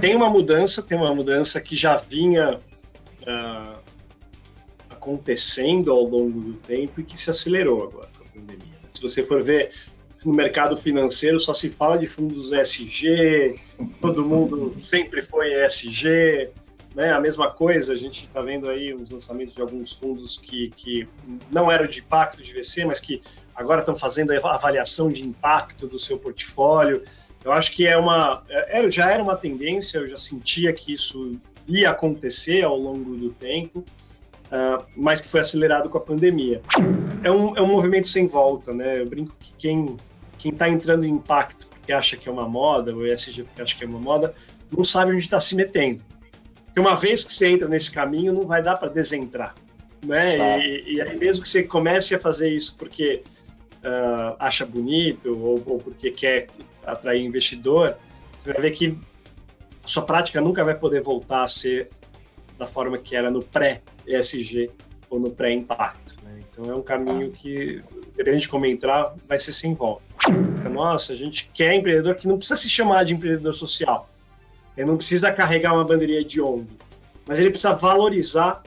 Tem uma mudança, tem uma mudança que já vinha uh, acontecendo ao longo do tempo e que se acelerou agora com a pandemia. Se você for ver no mercado financeiro, só se fala de fundos ESG, todo mundo sempre foi ESG, né? A mesma coisa, a gente está vendo aí os lançamentos de alguns fundos que, que não eram de impacto de VC, mas que agora estão fazendo a avaliação de impacto do seu portfólio. Eu acho que é uma, é, já era uma tendência, eu já sentia que isso ia acontecer ao longo do tempo, uh, mas que foi acelerado com a pandemia. É um, é um movimento sem volta, né? Eu brinco que quem quem está entrando em impacto porque acha que é uma moda, ou ESG porque acha que é uma moda, não sabe onde está se metendo. Porque uma vez que você entra nesse caminho, não vai dar para desentrar. Né? Tá. E, e, aí, mesmo que você comece a fazer isso porque uh, acha bonito ou, ou, porque quer atrair investidor, você vai ver que sua prática nunca vai poder voltar a ser da forma que era no pré-ESG ou no pré-impacto. Né? Então, é um caminho que, dependendo de como entrar, vai ser sem volta. Nossa, a gente quer empreendedor que não precisa se chamar de empreendedor social ele não precisa carregar uma bandeirinha de ONG, mas ele precisa valorizar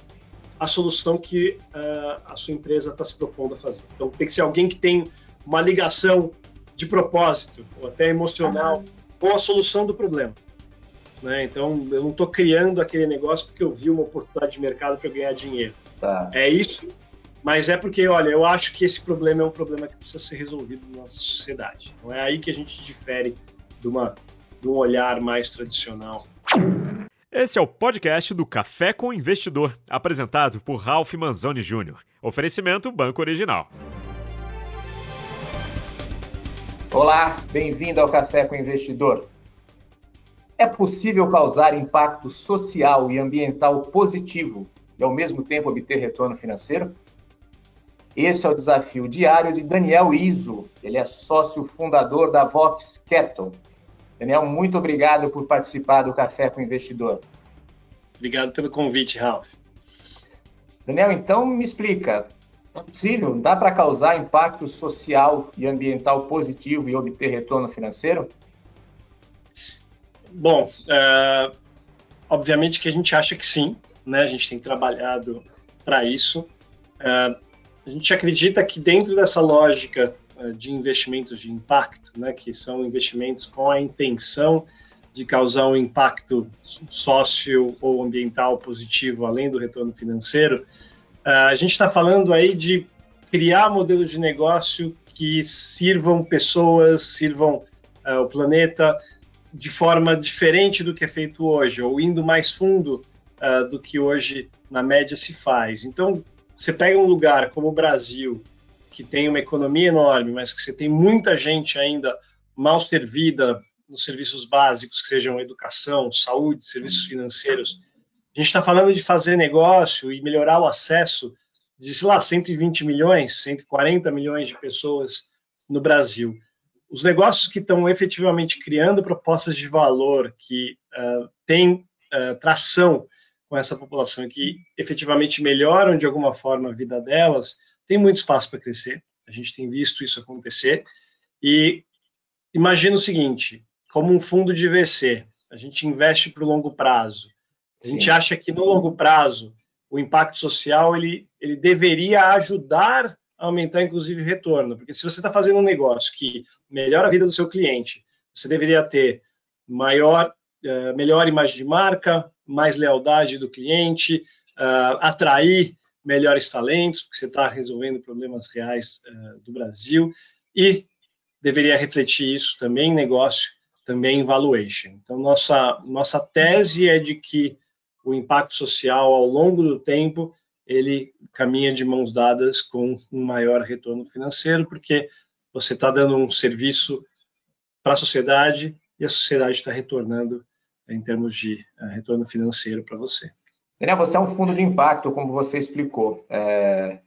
a solução que uh, a sua empresa está se propondo a fazer. Então, tem que ser alguém que tem uma ligação de propósito, ou até emocional, com a solução do problema. Né? Então, eu não estou criando aquele negócio porque eu vi uma oportunidade de mercado para ganhar dinheiro. Tá. É isso, mas é porque, olha, eu acho que esse problema é um problema que precisa ser resolvido na nossa sociedade. Então, é aí que a gente difere de uma de um olhar mais tradicional. Esse é o podcast do Café com Investidor, apresentado por Ralph Manzoni Jr. Oferecimento Banco Original. Olá, bem-vindo ao Café com Investidor. É possível causar impacto social e ambiental positivo e ao mesmo tempo obter retorno financeiro? Esse é o desafio diário de Daniel Iso. Ele é sócio fundador da Vox Capital, Daniel, muito obrigado por participar do Café com o Investidor. Obrigado pelo convite, Ralph. Daniel, então me explica, é possível, dá para causar impacto social e ambiental positivo e obter retorno financeiro? Bom, uh, obviamente que a gente acha que sim, né? A gente tem trabalhado para isso. Uh, a gente acredita que dentro dessa lógica eh, de investimentos de impacto, né, que são investimentos com a intenção de causar um impacto sócio ou ambiental positivo, além do retorno financeiro, a gente está falando aí de criar modelos de negócio que sirvam pessoas, sirvam uh, o planeta de forma diferente do que é feito hoje, ou indo mais fundo uh, do que hoje na média se faz. Então, você pega um lugar como o Brasil, que tem uma economia enorme, mas que você tem muita gente ainda mal servida nos serviços básicos, que sejam educação, saúde, serviços financeiros. A gente está falando de fazer negócio e melhorar o acesso de, sei lá, 120 milhões, 140 milhões de pessoas no Brasil. Os negócios que estão efetivamente criando propostas de valor, que uh, têm uh, tração com essa população e que efetivamente melhoram de alguma forma a vida delas, tem muito espaço para crescer. A gente tem visto isso acontecer. E imagina o seguinte: como um fundo de VC, a gente investe para o longo prazo. A gente Sim. acha que no longo prazo o impacto social ele, ele deveria ajudar a aumentar, inclusive, o retorno. Porque se você está fazendo um negócio que melhora a vida do seu cliente, você deveria ter maior, uh, melhor imagem de marca, mais lealdade do cliente, uh, atrair melhores talentos, porque você está resolvendo problemas reais uh, do Brasil e deveria refletir isso também em negócio, também em valuation. Então, nossa, nossa tese é de que o impacto social ao longo do tempo ele caminha de mãos dadas com um maior retorno financeiro, porque você está dando um serviço para a sociedade e a sociedade está retornando em termos de uh, retorno financeiro para você. Daniel, você é um fundo de impacto, como você explicou. É...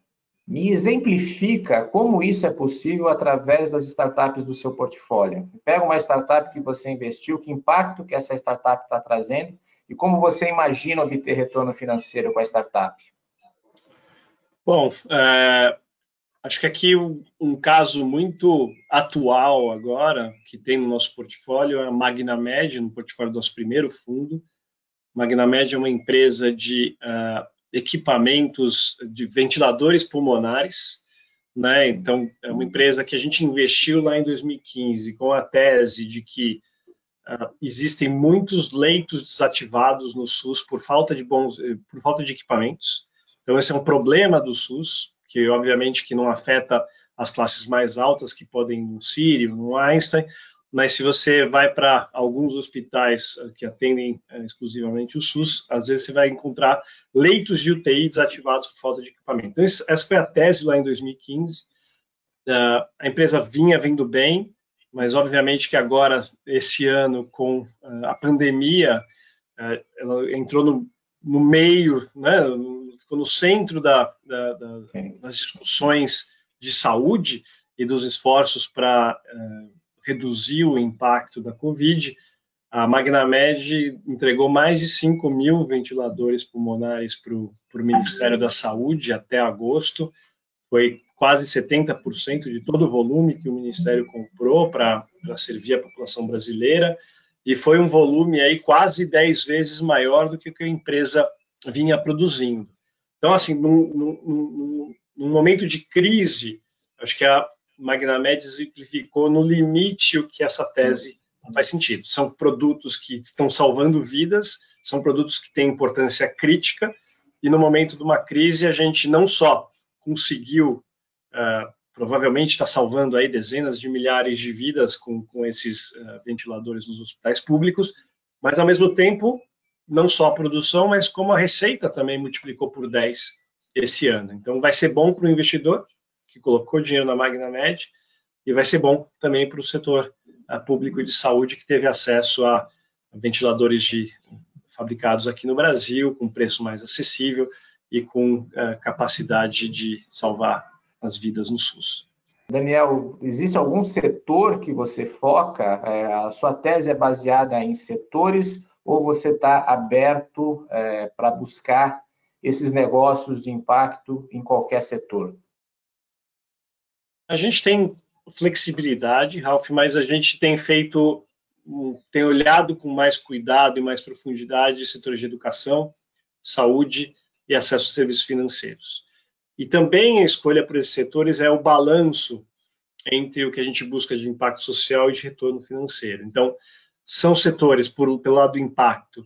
Me exemplifica como isso é possível através das startups do seu portfólio. Pega uma startup que você investiu, que impacto que essa startup está trazendo e como você imagina obter retorno financeiro com a startup. Bom, é... Acho que aqui um, um, caso muito atual agora, que tem no nosso portfólio, é a MagnaMed, no portfólio do nosso primeiro fundo. MagnaMed é uma empresa de uh, equipamentos de ventiladores pulmonares, né? Então, é uma empresa que a gente investiu lá em 2015 com a tese de que uh, existem muitos leitos desativados no SUS por falta de bons, eh, por falta de equipamentos. Então, esse é um problema do SUS, que obviamente que não afeta as classes mais altas que podem no Sírio, no Einstein, mas se você vai para alguns hospitais eh, que atendem eh, exclusivamente o SUS, às vezes você vai encontrar leitos de UTI desativados por falta de equipamento. Então, essa foi a tese lá em 2015. Uh, a empresa vinha vindo bem, mas obviamente que agora, esse ano, com uh, a pandemia, uh, ela entrou no, no meio, né, ficou no centro da, da, da, das discussões de saúde e dos esforços para reduzir o impacto da Covid, a Magnamed entregou mais de 5 mil ventiladores pulmonares para o Ministério da Saúde até agosto. Foi quase 70% de todo o volume que o Ministério comprou para servir a população brasileira. E foi um volume aí quase 10 vezes maior do que o que a empresa vinha produzindo. Então, assim, num, num, num momento de crise, acho que a, Magnamed exemplificou no limite o que essa tese faz sentido. São produtos que estão salvando vidas, são produtos que têm importância crítica, e no momento de uma crise a gente não só conseguiu, uh, provavelmente está salvando aí dezenas de milhares de vidas com, com esses uh, ventiladores nos hospitais públicos, mas ao mesmo tempo, não só a produção, mas como a receita também multiplicou por 10 esse ano. Então vai ser bom para o investidor, que colocou dinheiro na MagnaMed, e vai ser bom também para o setor uh, público de saúde que teve acesso a ventiladores de, fabricados aqui no Brasil, com preço mais acessível e com uh, capacidade de salvar as vidas no SUS. Daniel, existe algum setor que você foca? É, a sua tese é baseada em setores ou você está aberto é, para buscar esses negócios de impacto em qualquer setor? A gente tem flexibilidade, Ralph, mas a gente tem feito, tem olhado com mais cuidado e mais profundidade setores de educação, saúde e acesso a serviços financeiros. E também a escolha por esses setores é o balanço entre o que a gente busca de impacto social e de retorno financeiro. Então, são setores, por, pelo lado do impacto,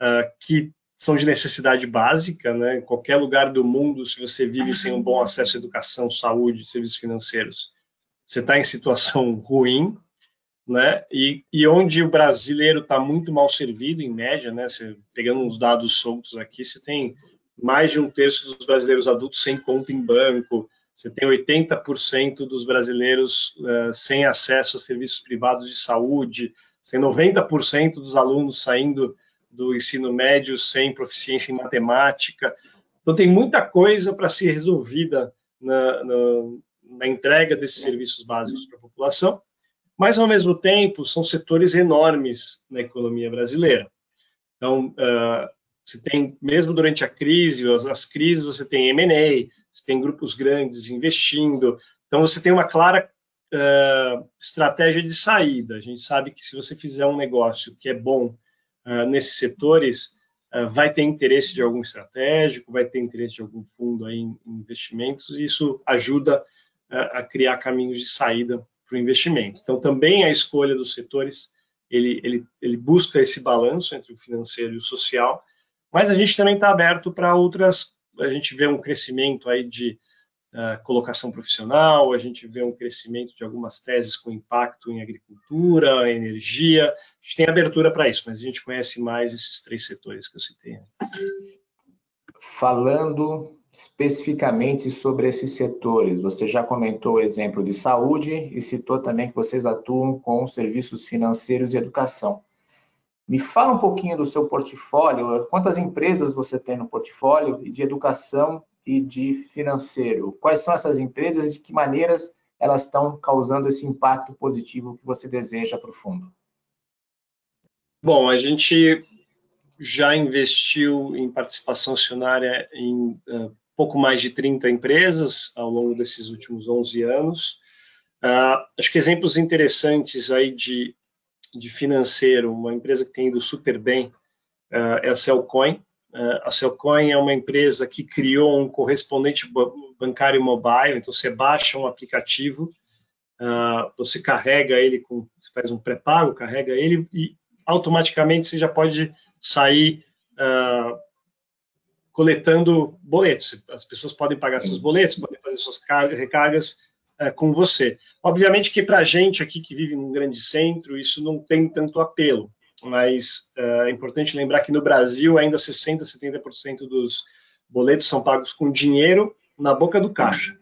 uh, que são de necessidade básica, né? Em qualquer lugar do mundo, se você vive sem um bom acesso à educação, saúde, serviços financeiros, você está em situação ruim, né? E, e onde o brasileiro está muito mal servido, em média, né? Pegando uns dados soltos aqui, você tem mais de um terço dos brasileiros adultos sem conta em banco, você tem 80% dos brasileiros uh, sem acesso a serviços privados de saúde, você tem 90% dos alunos saindo do ensino médio sem proficiência em matemática. Então, tem muita coisa para ser resolvida na, na, na, entrega desses serviços básicos para a população, mas, ao mesmo tempo, são setores enormes na economia brasileira. Então, uh, você tem, mesmo durante a crise, as, as crises, você tem M&A, você tem grupos grandes investindo, então você tem uma clara uh, estratégia de saída. A gente sabe que se você fizer um negócio que é bom uh, nesses setores, uh, vai ter interesse de algum estratégico, vai ter interesse de algum fundo aí em, investimentos, e isso ajuda a criar caminhos de saída para o investimento. Então, também a escolha dos setores, ele, ele, ele busca esse balanço entre o financeiro e o social, mas a gente também está aberto para outras, a gente vê um crescimento aí de uh, colocação profissional, a gente vê um crescimento de algumas teses com impacto em agricultura, energia. A gente tem abertura para isso, mas a gente conhece mais esses três setores que eu citei Falando especificamente sobre esses setores, você já comentou o exemplo de saúde e citou também que vocês atuam com serviços financeiros e educação. Me fala um pouquinho do seu portfólio, quantas empresas você tem no portfólio de educação e de financeiro. Quais são essas empresas e de que maneiras elas estão causando esse impacto positivo que você deseja para o fundo? Bom, a gente já investiu em participação acionária em uh, pouco mais de 30 empresas ao longo desses últimos 11 anos. Uh, acho que exemplos interessantes aí de, de financeiro, uma empresa que tem ido super bem uh, é a Cellcoin. Uh, a Cellcoin é uma empresa que criou um correspondente bancário mobile, então você baixa um aplicativo, você carrega ele, com, você faz um pré-pago, carrega ele e automaticamente você já pode sair coletando boletos. As pessoas podem pagar seus boletos, podem fazer suas recargas é, com você. Obviamente que para a gente aqui que vive num grande centro, isso não tem tanto apelo, mas é, é importante lembrar que no Brasil ainda 60%, 70% dos boletos são pagos com dinheiro na boca do caixa.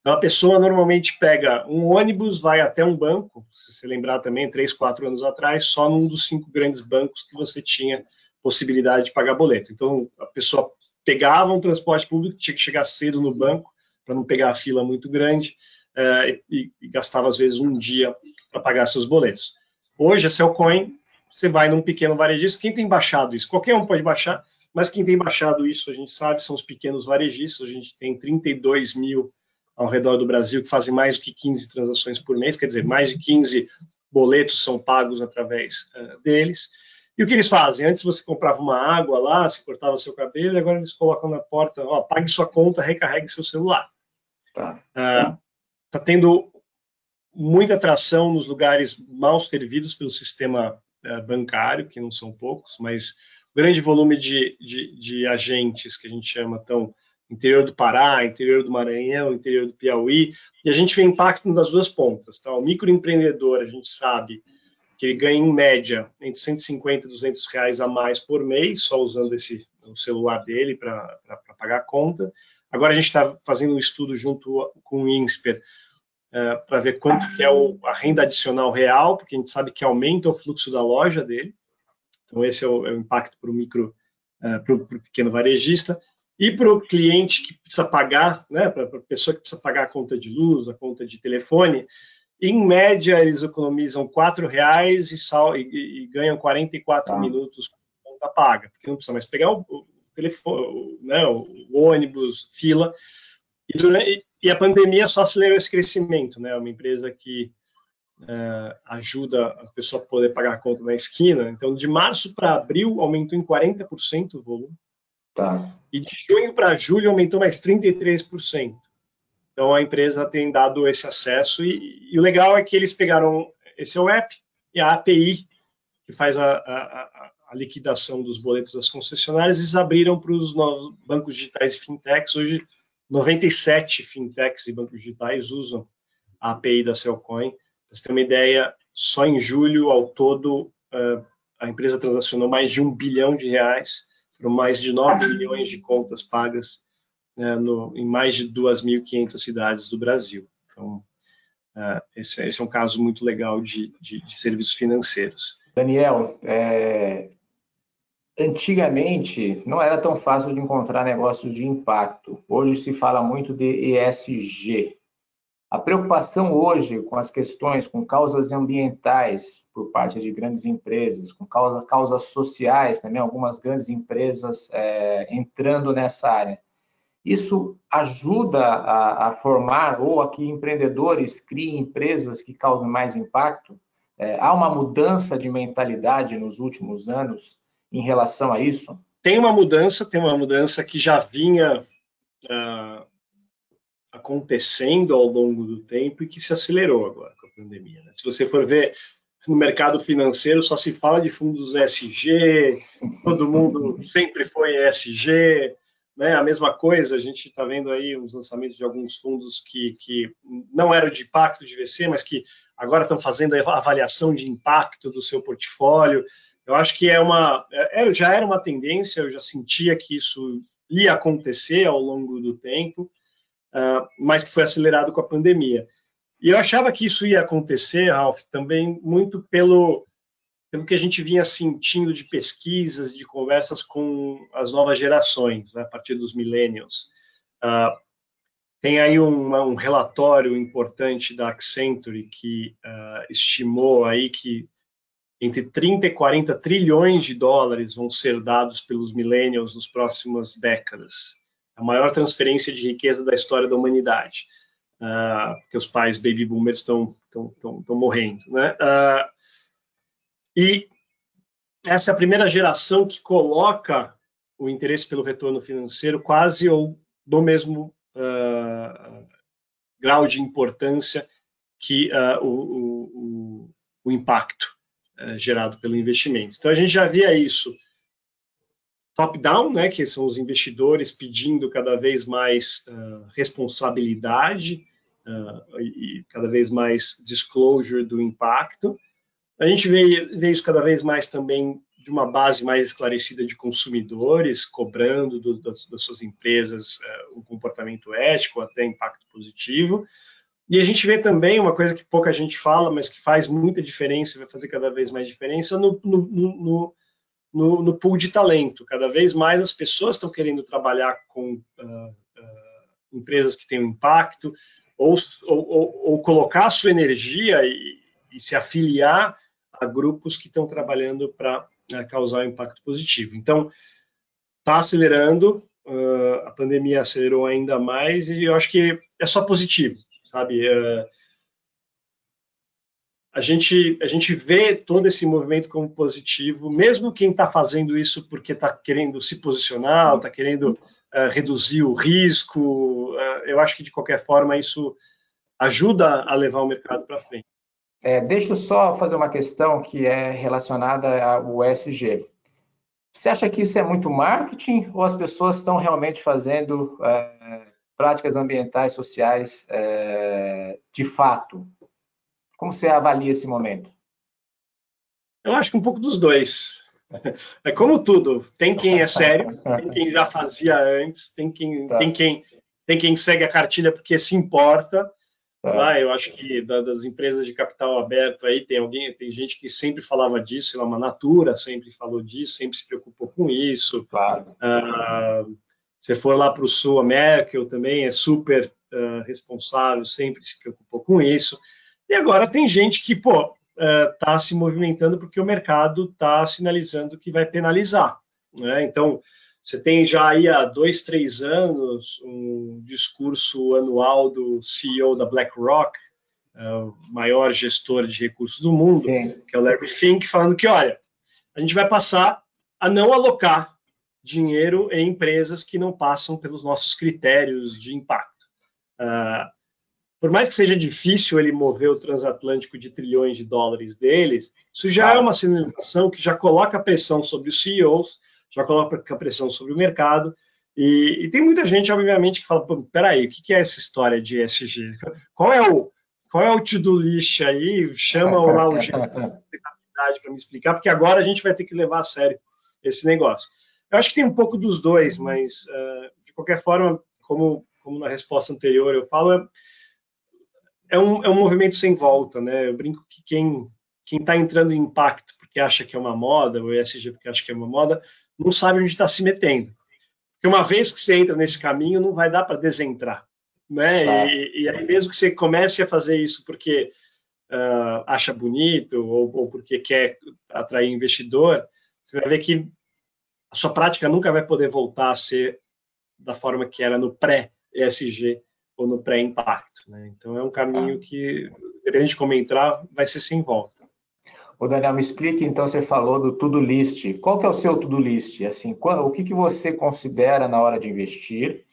Então, a pessoa normalmente pega um ônibus, vai até um banco, se você lembrar também, três, quatro anos atrás, só num dos cinco grandes bancos que você tinha possibilidade de pagar boleto. Então, a pessoa pegava um transporte público, tinha que chegar cedo no banco, para não pegar a fila muito grande, uh, e, e, gastava às vezes um dia para pagar seus boletos. Hoje, a Cellcoin, você vai num pequeno varejista, quem tem baixado isso? Qualquer um pode baixar, mas quem tem baixado isso, a gente sabe, são os pequenos varejistas, a gente tem 32 mil ao redor do Brasil que fazem mais do que 15 transações por mês, quer dizer, mais de 15 boletos são pagos através uh, deles. E o que eles fazem? Antes você comprava uma água lá, se cortava seu cabelo, e agora eles colocam na porta, ó, pague sua conta, recarregue seu celular. Tá. Ah, tá tendo muita atração nos lugares mal servidos pelo sistema uh, bancário, que não são poucos, mas grande volume de, de, de agentes que a gente chama tão interior do Pará, interior do Maranhão, interior do Piauí, e a gente vê impacto das duas pontas. Tá? O microempreendedor, a gente sabe que ele ganha em média entre 150 e 200 reais a mais por mês, só usando esse o celular dele para pagar a conta. Agora a gente está fazendo um estudo junto com o INSPER uh, eh, para ver quanto que é o, a renda adicional real, porque a gente sabe que aumenta o fluxo da loja dele. Então esse é o, é o impacto para o micro, uh, eh, para o pequeno varejista. E para o cliente que precisa pagar, né, para a pessoa que precisa pagar a conta de luz, a conta de telefone, em média, eles economizam R$ reais e, sal, e, e, ganham 44 tá. minutos com conta paga, porque não precisa mais pegar o telefone, né, o, ônibus, fila. E, durante, e, a pandemia só acelerou esse crescimento, né? Uma empresa que é, ajuda a pessoa a poder pagar a conta na esquina. Então, de março para abril, aumentou em 40% o volume. Tá. E de junho para julho, aumentou mais 33%. Então a empresa tem dado esse acesso e, e, o legal é que eles pegaram esse é o app e a API que faz a, a, a liquidação dos boletos das concessionárias, eles abriram para os novos bancos digitais e fintechs. Hoje 97 fintechs e bancos digitais usam a API da Cellcoin. Para você ter uma ideia, só em julho ao todo uh, a empresa transacionou mais de um bilhão de reais, foram mais de 9 milhões de contas pagas né, no, em mais de 2.500 cidades do Brasil. Então, uh, esse, esse, é um caso muito legal de, de, de serviços financeiros. Daniel, é, antigamente não era tão fácil de encontrar negócios de impacto. Hoje se fala muito de ESG. A preocupação hoje com as questões, com causas ambientais por parte de grandes empresas, com causa, causas sociais também, algumas grandes empresas é, entrando nessa área. Isso ajuda a, a, formar ou a que empreendedores criem empresas que causem mais impacto? É, há uma mudança de mentalidade nos últimos anos em relação a isso? Tem uma mudança, tem uma mudança que já vinha uh, acontecendo ao longo do tempo e que se acelerou agora com a pandemia. Né? Se você for ver no mercado financeiro, só se fala de fundos ESG, todo mundo sempre foi ESG, né, a mesma coisa, a gente está vendo aí os lançamentos de alguns fundos que, que não eram de impacto de VC, mas que agora estão fazendo a avaliação de impacto do seu portfólio. Eu acho que é uma, é, já era uma tendência, eu já sentia que isso ia acontecer ao longo do tempo, uh, mas que foi acelerado com a pandemia. E eu achava que isso ia acontecer, Ralph, também muito pelo pelo que a gente vinha sentindo de pesquisas, de conversas com as novas gerações, né, a partir dos millennials. Uh, tem aí um, um, relatório importante da Accenture que uh, estimou aí que entre 30 e 40 trilhões de dólares vão ser dados pelos millennials nas próximas décadas. a maior transferência de riqueza da história da humanidade, uh, porque os pais baby boomers estão morrendo, né? Uh, e essa é a primeira geração que coloca o interesse pelo retorno financeiro quase ou do mesmo uh, grau de importância que uh, o, o, o, impacto uh, gerado pelo investimento. Então a gente já via isso top-down, né, que são os investidores pedindo cada vez mais responsabilidade e cada vez mais disclosure do impacto. A gente vê, vê isso cada vez mais também de uma base mais esclarecida de consumidores, cobrando do, das, das, suas empresas uh, um comportamento ético, até impacto positivo. E a gente vê também uma coisa que pouca gente fala, mas que faz muita diferença, vai fazer cada vez mais diferença no, no, no, no, pool de talento. Cada vez mais as pessoas estão querendo trabalhar com uh, uh, empresas que têm impacto, ou, ou, ou, colocar a sua energia e, e se afiliar a grupos que estão trabalhando para uh, causar um impacto positivo. Então, está acelerando, a pandemia acelerou ainda mais, e eu acho que é só positivo, sabe? Uh, a gente, a gente vê todo esse movimento como positivo, mesmo quem está fazendo isso porque está querendo se posicionar, está querendo uh, reduzir o risco, uh, eu acho que de qualquer forma isso ajuda a levar o mercado para frente. É, deixa eu só fazer uma questão que é relacionada ao ESG. Você acha que isso é muito marketing ou as pessoas estão realmente fazendo é, práticas ambientais, sociais é, de fato? Como você avalia esse momento? Eu acho que um pouco dos dois. É como tudo, tem quem é sério, tem quem já fazia antes, tem quem, tá. tem quem, tem quem segue a cartilha porque se importa, é. Ah, eu acho que das empresas de capital aberto aí tem alguém, tem gente que sempre falava disso, lá, uma Natura sempre falou disso, sempre se preocupou com isso. Claro. Ah, se for lá para o Sul, a Merkel também é super uh, responsável, sempre se preocupou com isso. E agora tem gente que, pô, está uh, se movimentando porque o mercado está sinalizando que vai penalizar. Né? Então, você tem já aí há dois, três anos um discurso anual do CEO da BlackRock, o maior gestor de recursos do mundo, Sim. que é o Larry Fink, falando que, olha, a gente vai passar a não alocar dinheiro em empresas que não passam pelos nossos critérios de impacto. Uh, por mais que seja difícil ele mover o transatlântico de trilhões de dólares deles, isso já é uma sinalização que já coloca pressão sobre os CEOs já coloca pressão sobre o mercado. E, e tem muita gente, obviamente, que fala: peraí, o que é essa história de ESG? Qual é o, qual é o to-do list aí? Chama lá o para me explicar, porque agora a gente vai ter que levar a sério esse negócio. Eu acho que tem um pouco dos dois, mas uh, de qualquer forma, como, como na resposta anterior eu falo, é, é, um, é um movimento sem volta, né? Eu brinco que quem quem está entrando em impacto porque acha que é uma moda, o ESG porque acha que é uma moda, não sabe onde está se metendo. Porque uma vez que você entra nesse caminho, não vai dar para desentrar. Né? Tá. E, e, aí, mesmo que você comece a fazer isso porque uh, acha bonito ou, ou, porque quer atrair investidor, você vai ver que a sua prática nunca vai poder voltar a ser da forma que era no pré-ESG ou no pré-impacto. Né? Então, é um caminho tá. que, dependendo de como entrar, vai ser sem volta. O Daniel, me explique, então, você falou do to-do list. Qual que é o seu to-do list? Assim, qual, o que, que você considera na hora de investir?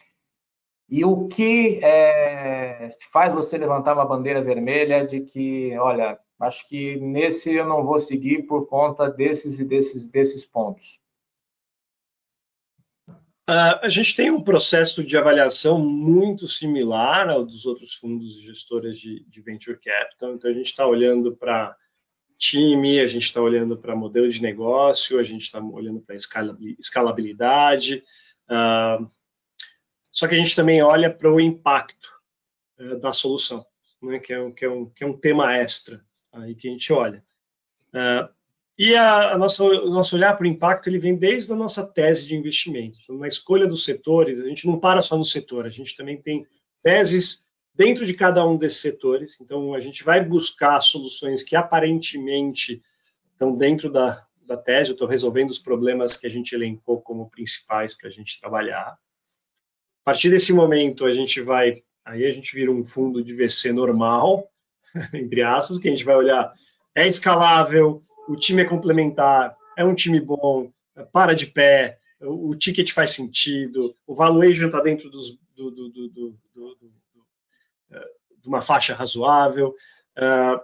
E o que é, faz você levantar uma bandeira vermelha de que, olha, acho que nesse eu não vou seguir por conta desses e desses, desses pontos? Uh, a gente tem um processo de avaliação muito similar ao dos outros fundos e gestoras de, de venture capital. Então, a gente está olhando para time, a gente está olhando para modelo de negócio, a gente está olhando para escalabilidade, uh, só que a gente também olha para o impacto uh, da solução, né, que, é, que, é um, que é um tema extra aí que a gente olha. Uh, e a, a nossa, o nosso olhar para o impacto ele vem desde a nossa tese de investimento. Então, na escolha dos setores, a gente não para só no setor, a gente também tem teses dentro de cada um desses setores. Então, a gente vai buscar soluções que aparentemente estão dentro da, da tese, estou resolvendo os problemas que a gente elencou como principais para a gente trabalhar. partir desse momento, a gente vai, aí a gente vira um fundo de VC normal, entre aspas, que a gente vai olhar, é escalável, o time é complementar, é um time bom, para de pé, o, ticket faz sentido, o valuation está dentro dos, do, do, do, de uma faixa razoável. Uh,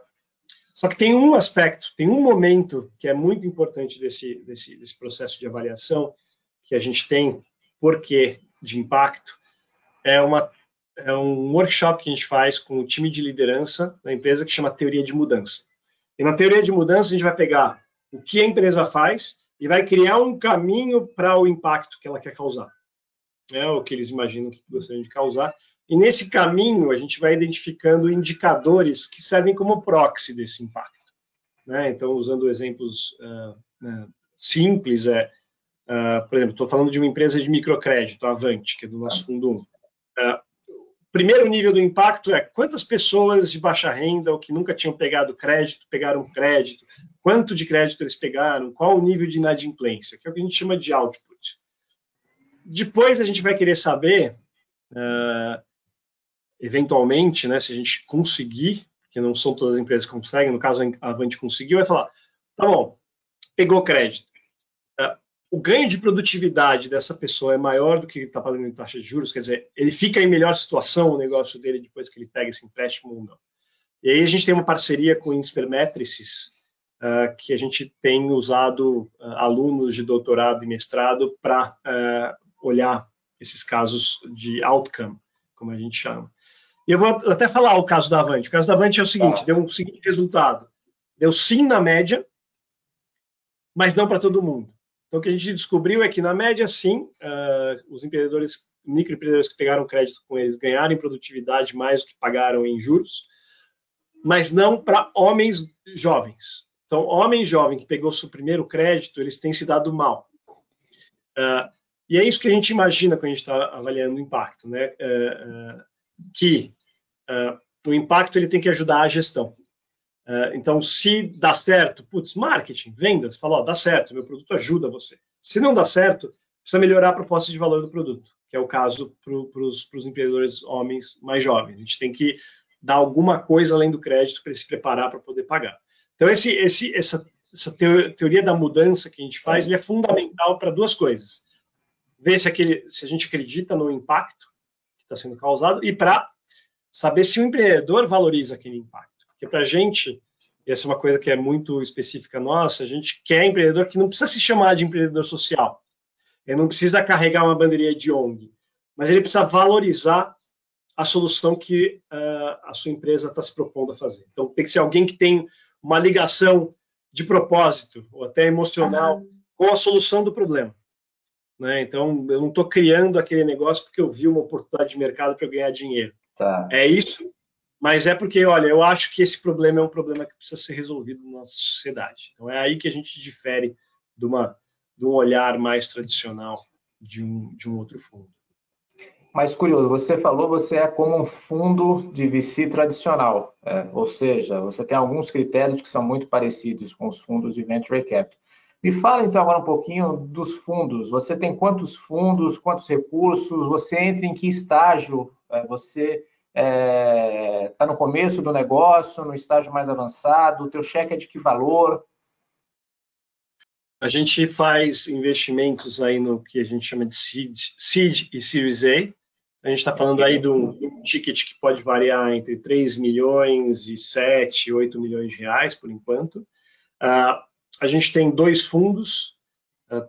só que tem um aspecto, tem um momento que é muito importante desse, desse, desse processo de avaliação que a gente tem, porque de impacto, é, uma, é um workshop que a gente faz com o time de liderança da empresa que chama Teoria de Mudança. E na teoria de mudança, a gente vai pegar o que a empresa faz e vai criar um caminho para o impacto que ela quer causar. É o que eles imaginam que gostariam de causar. E nesse caminho, a gente vai identificando indicadores que servem como proxy desse impacto. Né? Então, usando exemplos uh, uh, simples, é, uh, por exemplo, estou falando de uma empresa de microcrédito, a Avante, que é do nosso fundo 1. Primeiro nível do impacto é quantas pessoas de baixa renda ou que nunca tinham pegado crédito pegaram crédito, quanto de crédito eles pegaram, qual o nível de inadimplência, que é o que a gente chama de output. Depois a gente vai querer saber Uh, eventualmente, né, se a gente conseguir, que não são todas as empresas que conseguem, no caso a Avante conseguiu, vai falar, tá bom, pegou crédito. Uh, o ganho de produtividade dessa pessoa é maior do que está pagando em taxa de juros, quer dizer, ele fica em melhor situação o negócio dele depois que ele pega esse empréstimo ou não. E aí a gente tem uma parceria com o Inspermetrices, uh, que a gente tem usado uh, alunos de doutorado e mestrado para olhar esses casos de outcome, como a gente chama. E eu vou até falar o caso da Avante. O caso da Avante é o seguinte: tá. deu um seguinte resultado. Deu sim na média, mas não para todo mundo. Então, o que a gente descobriu é que, na média, sim, uh, os empreendedores, microempreendedores que pegaram crédito com eles ganharam em produtividade mais do que pagaram em juros, mas não para homens jovens. Então, homem jovem que pegou seu primeiro crédito, eles têm se dado mal. Uh, e é isso que a gente imagina quando a gente está avaliando o impacto, né? Uh, que o impacto ele tem que ajudar a gestão. Uh, então, se dá certo, putz, marketing, vendas, fala, ó, dá certo, meu produto ajuda você. Se não dá certo, precisa melhorar a proposta de valor do produto, que é o caso para os empreendedores homens mais jovens. A gente tem que dar alguma coisa além do crédito para se preparar para poder pagar. Então, esse, esse, essa, essa teoria da mudança que a gente faz é fundamental para duas coisas. Ver se, aquele, se a gente acredita no impacto está sendo causado e para saber se o empreendedor valoriza aquele impacto. Porque para a gente, e essa é uma coisa que é muito específica nossa, a gente quer empreendedor que não precisa se chamar de empreendedor social. Ele não precisa carregar uma bandeirinha de ONG, mas ele precisa valorizar a solução que uh, a sua empresa está se propondo a fazer. Então, tem que ser alguém que tem uma ligação de propósito, ou até emocional, uhum. com a solução do problema. Né? Então, eu não estou criando aquele negócio porque eu vi uma oportunidade de mercado para ganhar dinheiro. Tá. É isso, mas é porque, olha, eu acho que esse problema é um problema que precisa ser resolvido na nossa sociedade. Então, é aí que a gente difere de, uma, de um olhar mais tradicional de um, de um outro fundo. Mas curioso, você falou você é como um fundo de VC tradicional, é, ou seja, você tem alguns critérios que são muito parecidos com os fundos de venture capital. Me fala então agora um pouquinho dos fundos. Você tem quantos fundos, quantos recursos? Você entra em que estágio? É, você está é, tá no começo do negócio, no estágio mais avançado? O teu cheque é de que valor? A gente faz investimentos aí no que a gente chama de seed, seed e Series A. A gente está falando aí de um, ticket que pode variar entre 3 milhões e 7, 8 milhões de reais, por enquanto. Uh, a gente tem dois fundos, uh,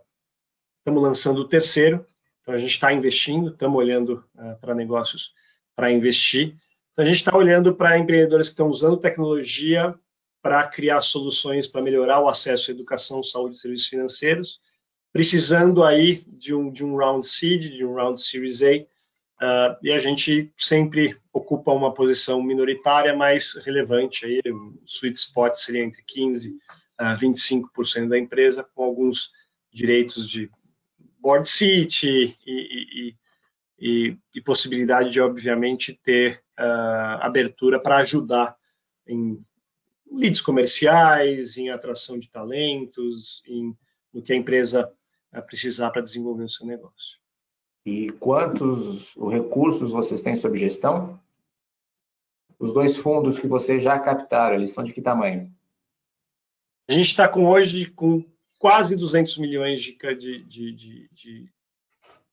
estamos lançando o terceiro, então a gente está investindo, estamos olhando uh, para negócios para investir. Então a gente está olhando para empreendedores que estão usando tecnologia para criar soluções para melhorar o acesso à educação, saúde e serviços financeiros, precisando aí de um, de um round seed, de um round series A, uh, e a gente sempre ocupa uma posição minoritária, mais relevante aí, o sweet spot seria entre 15 uh, 25% da empresa, com alguns direitos de board seat e, e, e, e possibilidade de, obviamente, ter uh, abertura para ajudar em leads comerciais, em atração de talentos, em no que a empresa uh, precisar para desenvolver o seu negócio. E quantos recursos vocês têm sob gestão? Os dois fundos que vocês já captaram, eles são de que tamanho? A gente está com hoje com quase 200 milhões de, de, de, de,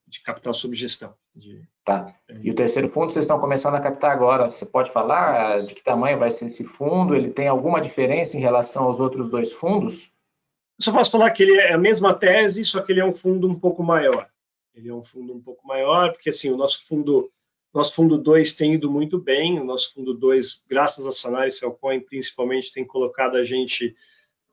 de capital sob gestão. Tá. E o terceiro fundo vocês estão começando a captar agora. Você pode falar de que tamanho vai ser esse fundo? Ele tem alguma diferença em relação aos outros dois fundos? Eu só posso falar que ele é a mesma tese, só que ele é um fundo um pouco maior. Ele é um fundo um pouco maior, porque assim, o nosso fundo nosso fundo 2 tem ido muito bem, o nosso fundo 2, graças a Sanar e Cellcoin, principalmente, tem colocado a gente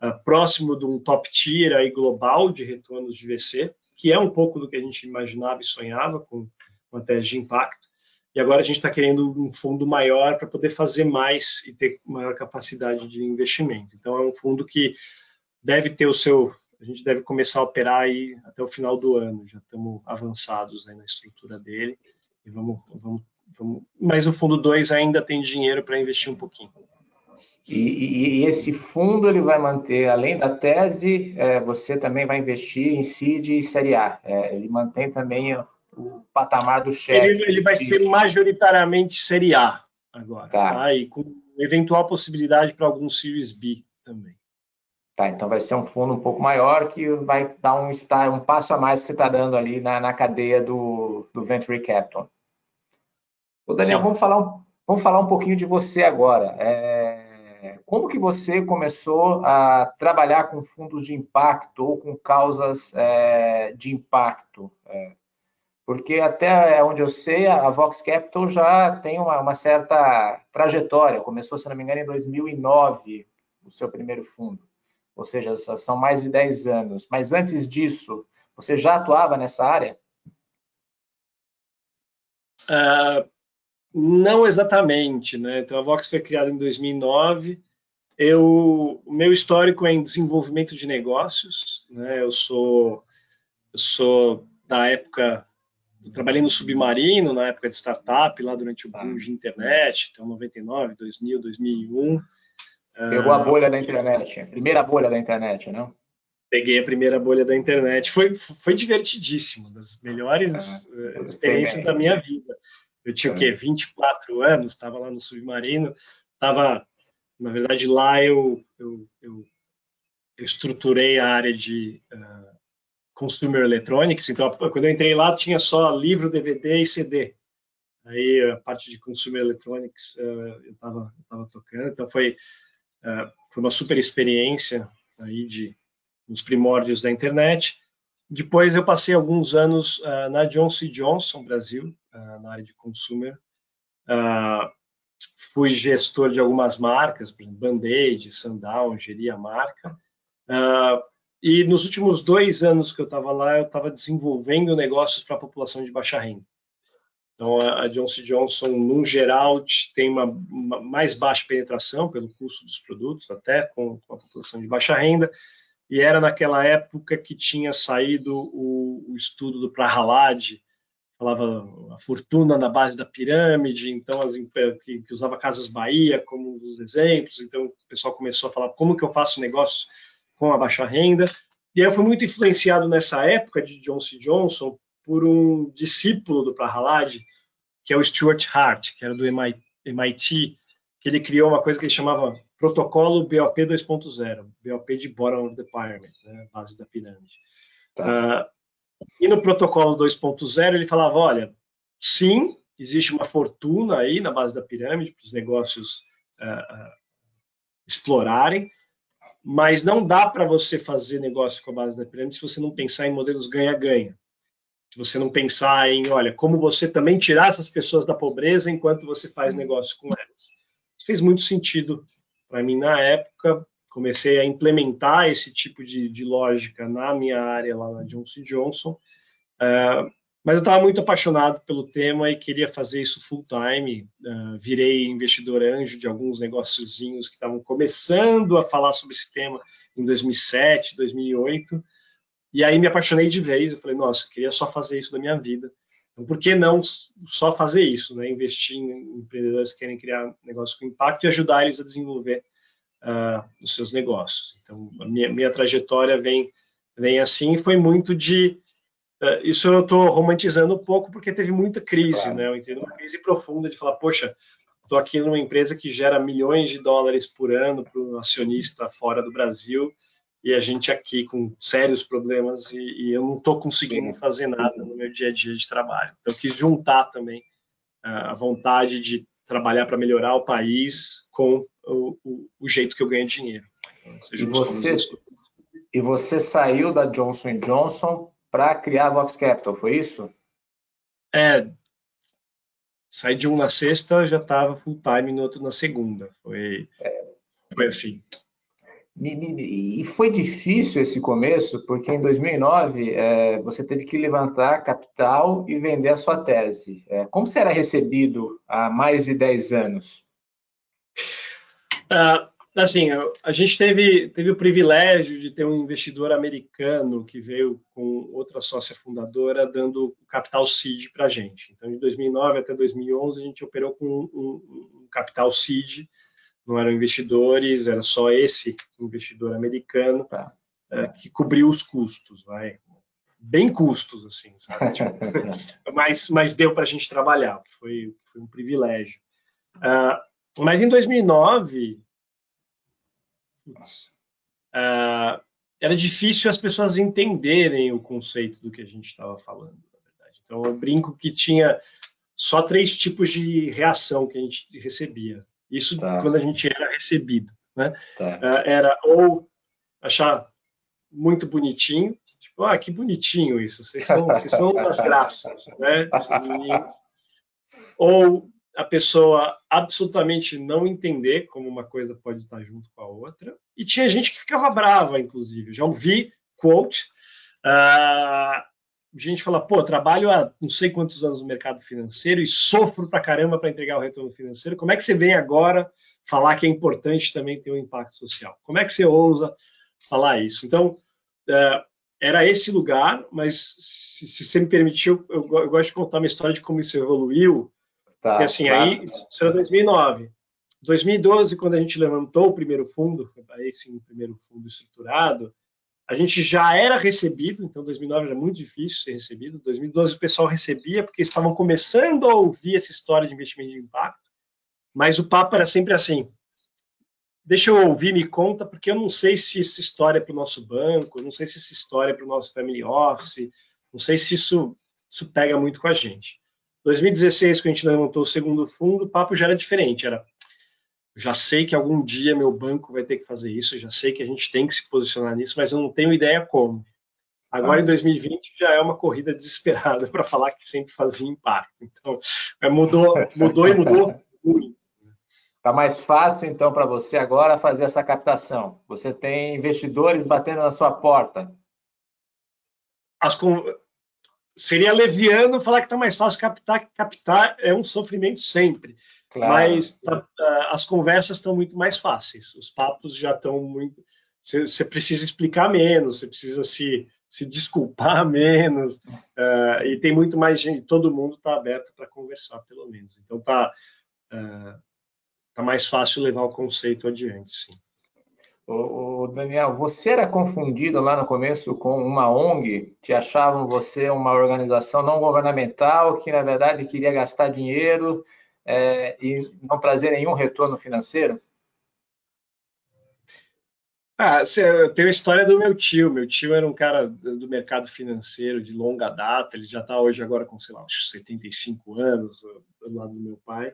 uh, próximo de um top tier aí global de retornos de VC, que é um pouco do que a gente imaginava e sonhava com uma tese de impacto. E agora a gente está querendo um fundo maior para poder fazer mais e ter maior capacidade de investimento. Então, é um fundo que deve ter o seu a gente deve começar a operar aí até o final do ano. Já estamos avançados na estrutura dele e vamos, vamos, vamos. Mas o fundo 2 ainda tem dinheiro para investir um pouquinho. E, e, esse fundo ele vai manter, além da tese, é, você também vai investir em CID e Série A. É, ele mantém também o, o patamar do cheque. Ele, ele vai ser majoritariamente Série A agora, tá. tá? E com eventual possibilidade para algum Series B também. Tá, então vai ser um fundo um pouco maior que vai dar um, um passo a mais que você está dando ali na, na cadeia do, do Venture Capital. Ô Daniel, vamos falar, um, vamos falar um pouquinho de você agora. É, como que você começou a trabalhar com fundos de impacto ou com causas é, de impacto? É, porque até onde eu sei, a Vox Capital já tem uma, uma certa trajetória. Começou, se não me engano, em 2009, o seu primeiro fundo ou seja, são mais de 10 anos. Mas antes disso, você já atuava nessa área? Uh, não exatamente, né? Então a Vox foi criada em 2009. Eu, o meu histórico é em desenvolvimento de negócios, né? Eu sou, eu sou da época, trabalhei no submarino na época de startup lá durante o boom de internet, então 99, 2000, 2001. Pegou a bolha da internet, primeira bolha da internet, não? Peguei a primeira bolha da internet. Foi, foi divertidíssimo, das melhores uh, experiências da minha vida. Eu tinha é. o quê? 24 anos, estava lá no submarino, estava, na verdade, lá eu, eu, eu, eu estruturei a área de uh, consumer electronics. Então, quando eu entrei lá, tinha só livro, DVD e CD. Aí a parte de consumer electronics uh, eu estava tocando. Então, foi é, foi uma super experiência aí de nos primórdios da internet. Depois eu passei alguns anos uh, na Johnson Johnson Brasil, uh, na área de consumer. Uh, fui gestor de algumas marcas, por exemplo, Band-Aid, Sundown, geria a marca. e nos últimos dois anos que eu estava lá, eu estava desenvolvendo negócios para a população de baixa renda. Então, a Johnson Johnson, no geral, tem uma, uma, mais baixa penetração pelo custo dos produtos, até com, com, a população de baixa renda, e era naquela época que tinha saído o, o estudo do Prahalad, falava a fortuna na base da pirâmide, então as, que, que, usava Casas Bahia como um dos exemplos, então o pessoal começou a falar como que eu faço negócios com a baixa renda, e aí eu fui muito influenciado nessa época de Johnson Johnson por um discípulo do Prahalad, que é o Stuart Hart, que era do MIT, que ele criou uma coisa que ele chamava Protocolo BOP 2.0, BOP de Bottom of the Pyramid, né, base da pirâmide. Tá. Uh, e no Protocolo 2.0 ele falava, olha, sim, existe uma fortuna aí na base da pirâmide para os negócios uh, uh, explorarem, mas não dá para você fazer negócio com a base da pirâmide se você não pensar em modelos ganha-ganha se você não pensar em, olha, como você também tirar essas pessoas da pobreza enquanto você faz negócio com elas. Isso fez muito sentido para mim na época. Comecei a implementar esse tipo de, de lógica na minha área lá na Johnson Johnson. Uh, mas eu estava muito apaixonado pelo tema e queria fazer isso full time. Uh, virei investidor anjo de alguns negóciozinhos que estavam começando a falar sobre esse tema em 2007, 2008. E aí me apaixonei de vez. Eu falei, nossa, queria só fazer isso da minha vida. Então, por que não só fazer isso, né? Investir em empreendedores que querem criar negócios com impacto e ajudar eles a desenvolver uh, os seus negócios. Então, a minha, minha trajetória vem, vem assim. Foi muito de uh, isso eu estou romantizando um pouco porque teve muita crise, claro. né? Eu entendo uma crise profunda de falar, poxa, estou aqui numa empresa que gera milhões de dólares por ano para um acionista fora do Brasil e a gente aqui com sérios problemas e, e eu não estou conseguindo fazer nada no meu dia a dia de trabalho. Então, eu quis juntar também uh, a vontade de trabalhar para melhorar o país com o, o, o, jeito que eu ganho dinheiro. E você, e você saiu da Johnson Johnson para criar a Vox Capital, foi isso? É, saí de um na sexta, já estava full time no outro na segunda. Foi, é. foi assim. E foi difícil esse começo, porque em 2009 é, você teve que levantar capital e vender a sua tese. É, como será recebido há mais de 10 anos? Uh, assim, a gente teve, teve o privilégio de ter um investidor americano que veio com outra sócia fundadora dando capital seed para a gente. Então, de 2009 até 2011, a gente operou com um, um capital seed não eram investidores, era só esse investidor americano tá. é, que cobriu os custos, vai. Bem custos, assim, sabe? Tipo, mas, mas deu para a gente trabalhar, que foi, foi um privilégio. Uh, mas em 2009, putz, uh, era difícil as pessoas entenderem o conceito do que a gente estava falando, na verdade. Então, eu brinco que tinha só três tipos de reação que a gente recebia. Isso tá. quando a gente era recebido. Né? Tá. É, era ou achar muito bonitinho, tipo, ah, que bonitinho isso, vocês são, vocês são umas graças, né? Ou a pessoa absolutamente não entender como uma coisa pode estar junto com a outra. E tinha gente que ficava brava, inclusive. Já ouvi quote, uh, gente fala, pô, trabalho há não sei quantos anos no mercado financeiro e sofro pra caramba para entregar o retorno financeiro. Como é que você vem agora falar que é importante também ter um impacto social? Como é que você ousa falar isso? Então, é, era esse lugar, mas se, se você me permitiu, eu, eu, gosto de contar uma história de como isso evoluiu. Tá, porque, assim, aí, isso era 2009. 2012, quando a gente levantou o primeiro fundo, o primeiro fundo estruturado, a gente já era recebido, então 2009 era muito difícil ser recebido, 2012 o pessoal recebia porque estavam começando a ouvir essa história de investimento de impacto, mas o papo era sempre assim, deixa eu ouvir, me conta, porque eu não sei se essa história é para o nosso banco, não sei se essa história é para o nosso family office, não sei se isso, isso pega muito com a gente. 2016, quando a gente levantou o segundo fundo, o papo já era diferente, era já sei que algum dia meu banco vai ter que fazer isso, já sei que a gente tem que se posicionar nisso, mas eu não tenho ideia como. Agora, ah. em 2020, já é uma corrida desesperada para falar que sempre fazia impacto. Então, mudou, mudou e mudou muito. Está mais fácil, então, para você agora fazer essa captação. Você tem investidores batendo na sua porta. As, seria leviano falar que está mais fácil captar, captar é um sofrimento sempre. Claro. Mas tá, tá, as conversas estão muito mais fáceis, os papos já estão muito. Você precisa explicar menos, você precisa se, se desculpar menos, uh, e tem muito mais gente, todo mundo está aberto para conversar, pelo menos. Então tá, uh, tá mais fácil levar o conceito adiante, sim. O, Daniel, você era confundido lá no começo com uma ONG? Te achavam você uma organização não governamental que, na verdade, queria gastar dinheiro é, e não trazer nenhum retorno financeiro? Ah, eu tenho a história do meu tio. Meu tio era um cara do mercado financeiro de longa data. Ele já está hoje agora com, sei lá, uns 75 anos, do lado do meu pai.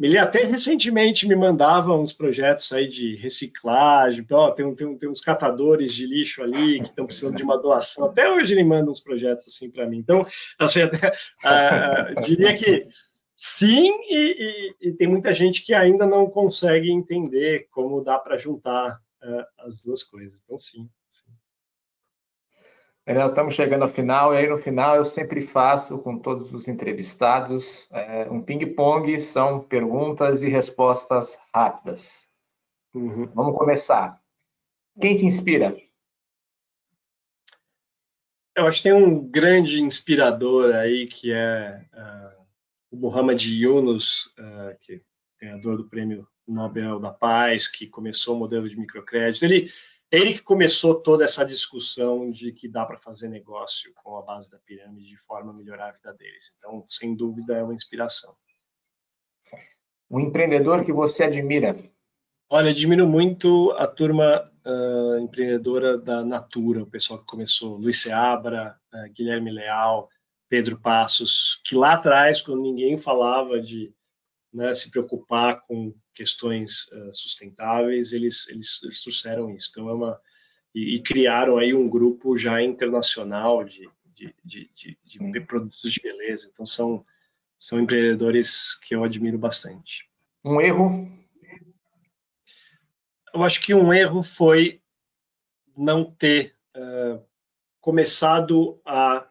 Ele até recentemente me mandava uns projetos aí de reciclagem. Ó, tem, tem, tem uns catadores de lixo ali que estão precisando de uma doação. Até hoje ele manda uns projetos assim para mim. Então, assim, até, uh, diria que sim, e, e, e, tem muita gente que ainda não consegue entender como dá para juntar uh, as duas coisas. Então, sim. sim. Daniel, estamos chegando ao final, e aí no final eu sempre faço com todos os entrevistados é, um ping-pong, são perguntas e respostas rápidas. Uhum. Vamos começar. Quem te inspira? Eu acho que tem um grande inspirador aí que é uh, o Muhammad Yunus, uh, que é ganhador do Prêmio Nobel da Paz, que começou o modelo de microcrédito. Ele, ele que começou toda essa discussão de que dá para fazer negócio com a base da pirâmide de forma a melhorar a vida deles. Então, sem dúvida, é uma inspiração. Um empreendedor que você admira? Olha, admiro muito a turma uh, empreendedora da Natura, o pessoal que começou, Luiz Seabra, uh, Guilherme Leal, Pedro Passos, que lá atrás, quando ninguém falava de né, se preocupar com questões uh, sustentáveis, eles, eles, eles, trouxeram isso. Então é uma e, e, criaram aí um grupo já internacional de, de, de, de, de produtos de beleza. Então são são empreendedores que eu admiro bastante. Um erro? Eu acho que um erro foi não ter uh, começado a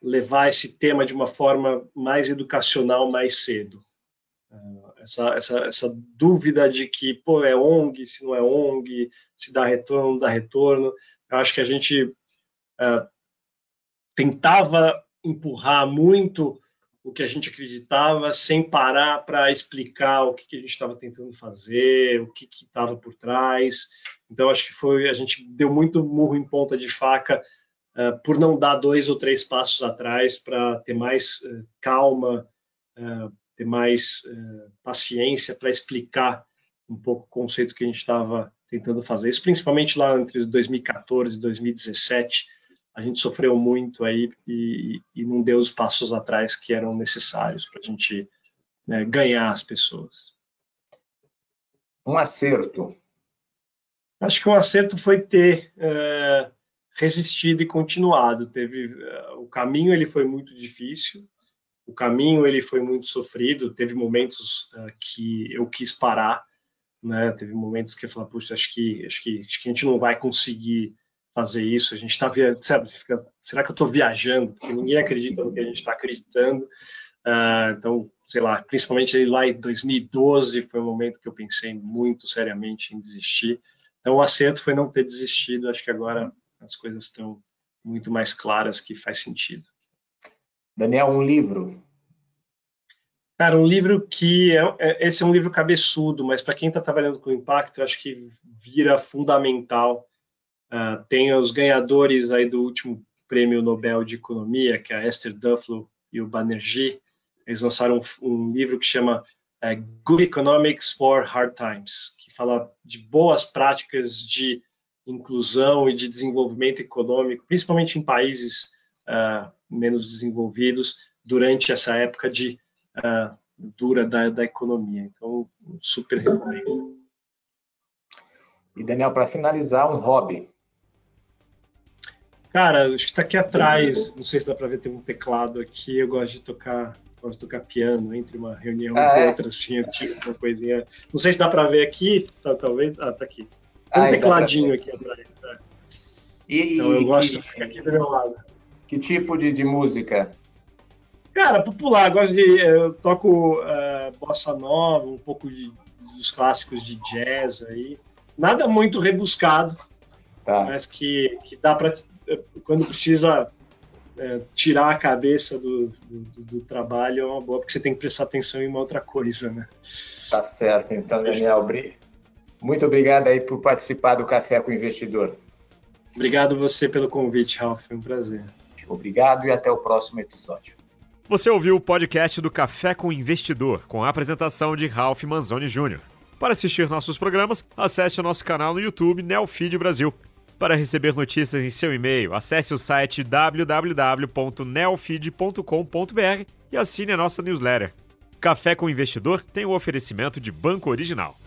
levar esse tema de uma forma mais educacional mais cedo. Uh, essa, essa, essa dúvida de que, pô, é ONG, se não é ONG, se dá retorno, não dá retorno. Eu acho que a gente uh, tentava empurrar muito o que a gente acreditava, sem parar para explicar o que, que a gente estava tentando fazer, o que estava por trás. Então, acho que foi a gente deu muito murro em ponta de faca por não dar dois ou três passos atrás para ter mais uh, calma, uh, ter mais paciência para explicar um pouco o conceito que a gente estava tentando fazer. Isso principalmente lá entre 2014 e 2017 a gente sofreu muito aí e, e não deu os passos atrás que eram necessários para a gente né, ganhar as pessoas. Um acerto. Acho que um acerto foi ter é, resistido e continuado. Teve é, o caminho ele foi muito difícil, o caminho ele foi muito sofrido. Teve momentos é, que eu quis parar, né? Teve momentos que eu falei, puxa, acho que acho que acho que a gente não vai conseguir fazer isso. A gente está fica, será que eu estou viajando? Porque ninguém acredita no que a gente está acreditando. Uh, então, sei lá, principalmente lá em 2012 foi um momento que eu pensei muito seriamente em desistir. Então, o acerto foi não ter desistido. Acho que agora as coisas estão muito mais claras que faz sentido. Daniel, um livro. Cara, um livro que é, é esse é um livro cabeçudo, mas para quem está trabalhando com impacto, eu acho que vira fundamental Uh, tem os ganhadores aí do último prêmio Nobel de Economia, que é a Esther Duflo e o Banerjee. Eles lançaram um, um livro que chama uh, Good Economics for Hard Times, que fala de boas práticas de inclusão e de desenvolvimento econômico, principalmente em países uh, menos desenvolvidos, durante essa época de dura da, da economia. Então, super recomendo. E Daniel, para finalizar, um hobby. Cara, acho que tá aqui atrás, não sei se dá para ver, tem um teclado aqui, eu gosto de tocar, gosto de tocar piano entre uma reunião ah, e é? outra, assim, tipo uma coisinha. Não sei se dá para ver aqui, tá, talvez, ah, tá aqui. Tem um ah, tecladinho aqui atrás, tá. E, então eu gosto de ficar aqui do meu lado. Que tipo de, de música? Cara, popular, gosto de. Eu toco uh, bossa nova, um pouco de, dos clássicos de jazz aí. Nada muito rebuscado, tá. mas que, que dá para quando precisa é, tirar a cabeça do, do, do, trabalho é uma boa, porque você tem que prestar atenção em uma outra coisa, né? Tá certo, então, Daniel. Muito obrigado aí por participar do Café com o Investidor. Obrigado você pelo convite, Ralf. Foi um prazer. Obrigado e até o próximo episódio. Você ouviu o podcast do Café com o Investidor, com a apresentação de Ralph Manzoni Jr. Para assistir nossos programas, acesse o nosso canal no YouTube Neofeed Brasil para receber notícias em seu e-mail, acesse o site www.neofeed.com.br e assine a nossa newsletter. Café com Investidor tem o oferecimento de Banco Original.